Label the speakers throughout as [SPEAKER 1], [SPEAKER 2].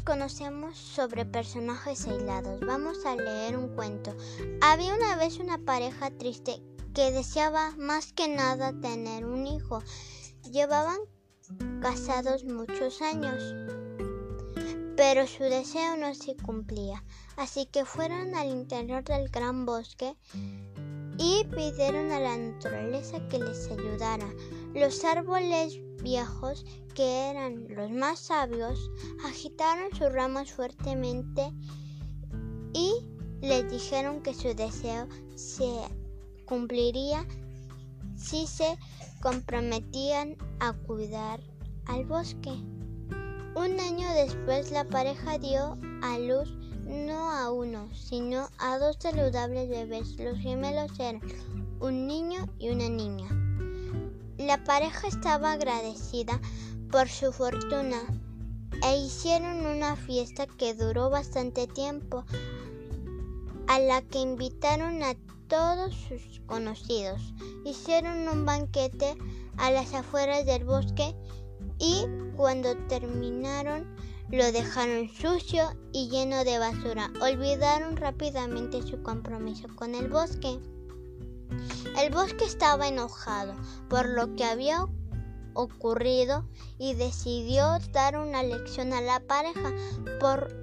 [SPEAKER 1] conocemos sobre personajes aislados. Vamos a leer un cuento. Había una vez una pareja triste que deseaba más que nada tener un hijo. Llevaban casados muchos años, pero su deseo no se cumplía. Así que fueron al interior del gran bosque y pidieron a la naturaleza que les ayudara. Los árboles viejos, que eran los más sabios, agitaron sus ramas fuertemente y les dijeron que su deseo se cumpliría si se comprometían a cuidar al bosque. Un año después la pareja dio a luz no a uno, sino a dos saludables bebés. Los gemelos eran un niño y una niña. La pareja estaba agradecida por su fortuna e hicieron una fiesta que duró bastante tiempo, a la que invitaron a todos sus conocidos. Hicieron un banquete a las afueras del bosque y cuando terminaron lo dejaron sucio y lleno de basura. Olvidaron rápidamente su compromiso con el bosque. El bosque estaba enojado por lo que había ocurrido y decidió dar una lección a la pareja. Por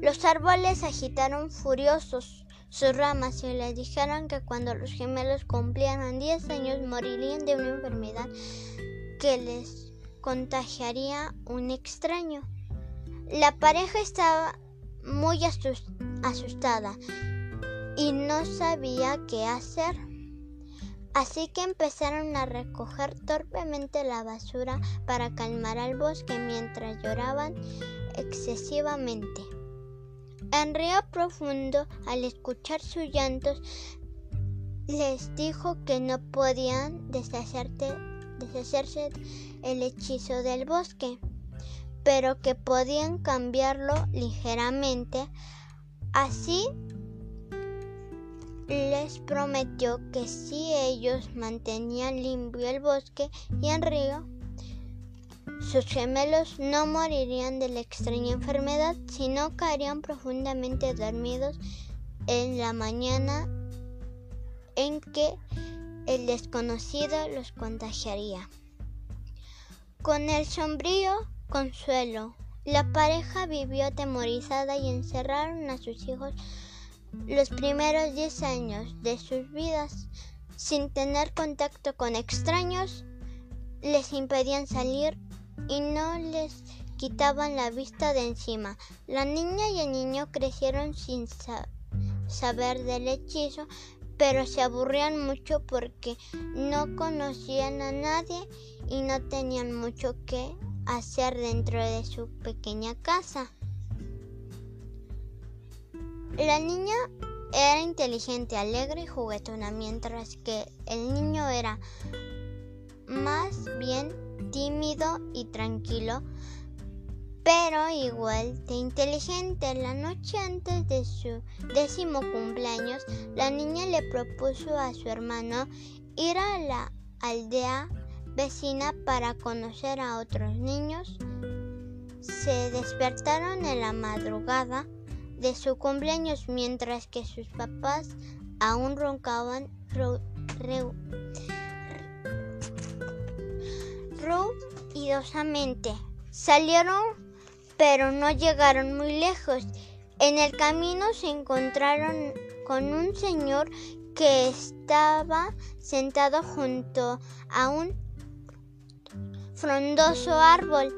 [SPEAKER 1] los árboles agitaron furiosos sus ramas y les dijeron que cuando los gemelos cumplieran 10 años morirían de una enfermedad que les contagiaría un extraño. La pareja estaba muy asustada y no sabía qué hacer. Así que empezaron a recoger torpemente la basura para calmar al bosque mientras lloraban excesivamente. En Río Profundo, al escuchar sus llantos, les dijo que no podían deshacerse el hechizo del bosque pero que podían cambiarlo ligeramente. Así les prometió que si ellos mantenían limpio el bosque y el río, sus gemelos no morirían de la extraña enfermedad, sino caerían profundamente dormidos en la mañana en que el desconocido los contagiaría. Con el sombrío Consuelo. La pareja vivió atemorizada y encerraron a sus hijos los primeros 10 años de sus vidas sin tener contacto con extraños, les impedían salir y no les quitaban la vista de encima. La niña y el niño crecieron sin saber del hechizo, pero se aburrían mucho porque no conocían a nadie y no tenían mucho que hacer dentro de su pequeña casa. La niña era inteligente, alegre y juguetona, mientras que el niño era más bien tímido y tranquilo, pero igual de inteligente. La noche antes de su décimo cumpleaños, la niña le propuso a su hermano ir a la aldea vecina para conocer a otros niños. Se despertaron en la madrugada de su cumpleaños mientras que sus papás aún roncaban ruidosamente. Salieron pero no llegaron muy lejos. En el camino se encontraron con un señor que estaba sentado junto a un frondoso árbol.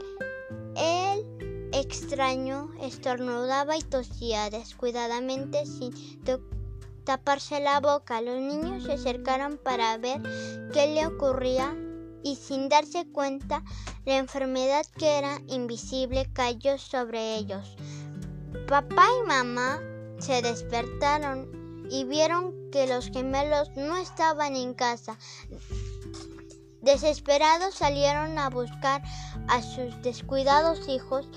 [SPEAKER 1] El extraño estornudaba y tosía descuidadamente sin taparse la boca. Los niños se acercaron para ver qué le ocurría y sin darse cuenta la enfermedad que era invisible cayó sobre ellos. Papá y mamá se despertaron y vieron que los gemelos no estaban en casa. Desesperados salieron a buscar a sus descuidados hijos.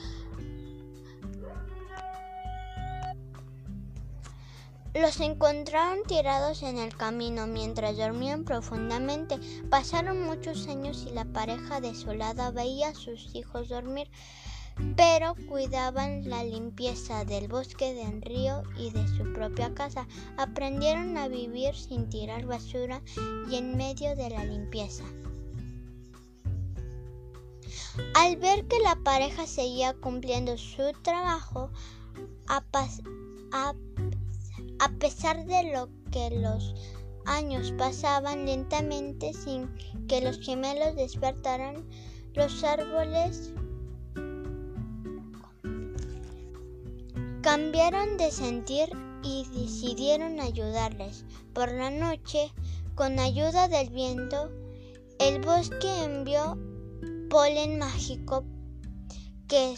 [SPEAKER 1] Los encontraron tirados en el camino mientras dormían profundamente. Pasaron muchos años y la pareja desolada veía a sus hijos dormir pero cuidaban la limpieza del bosque del río y de su propia casa. Aprendieron a vivir sin tirar basura y en medio de la limpieza. Al ver que la pareja seguía cumpliendo su trabajo, a, pesar de lo que los años pasaban lentamente sin que los gemelos despertaran, los árboles cambiaron de sentir y decidieron ayudarles. Por la noche, con ayuda del viento, el bosque envió polen mágico que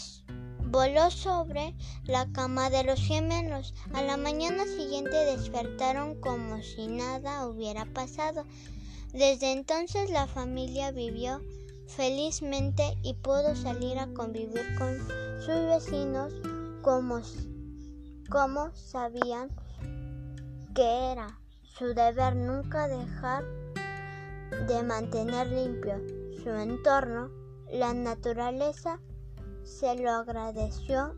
[SPEAKER 1] voló sobre la cama de los gemelos. A la mañana siguiente despertaron como si nada hubiera pasado. Desde entonces la familia vivió felizmente y pudo salir a convivir con sus vecinos como, como sabían que era su deber nunca dejar de mantener limpio su entorno, la naturaleza se lo agradeció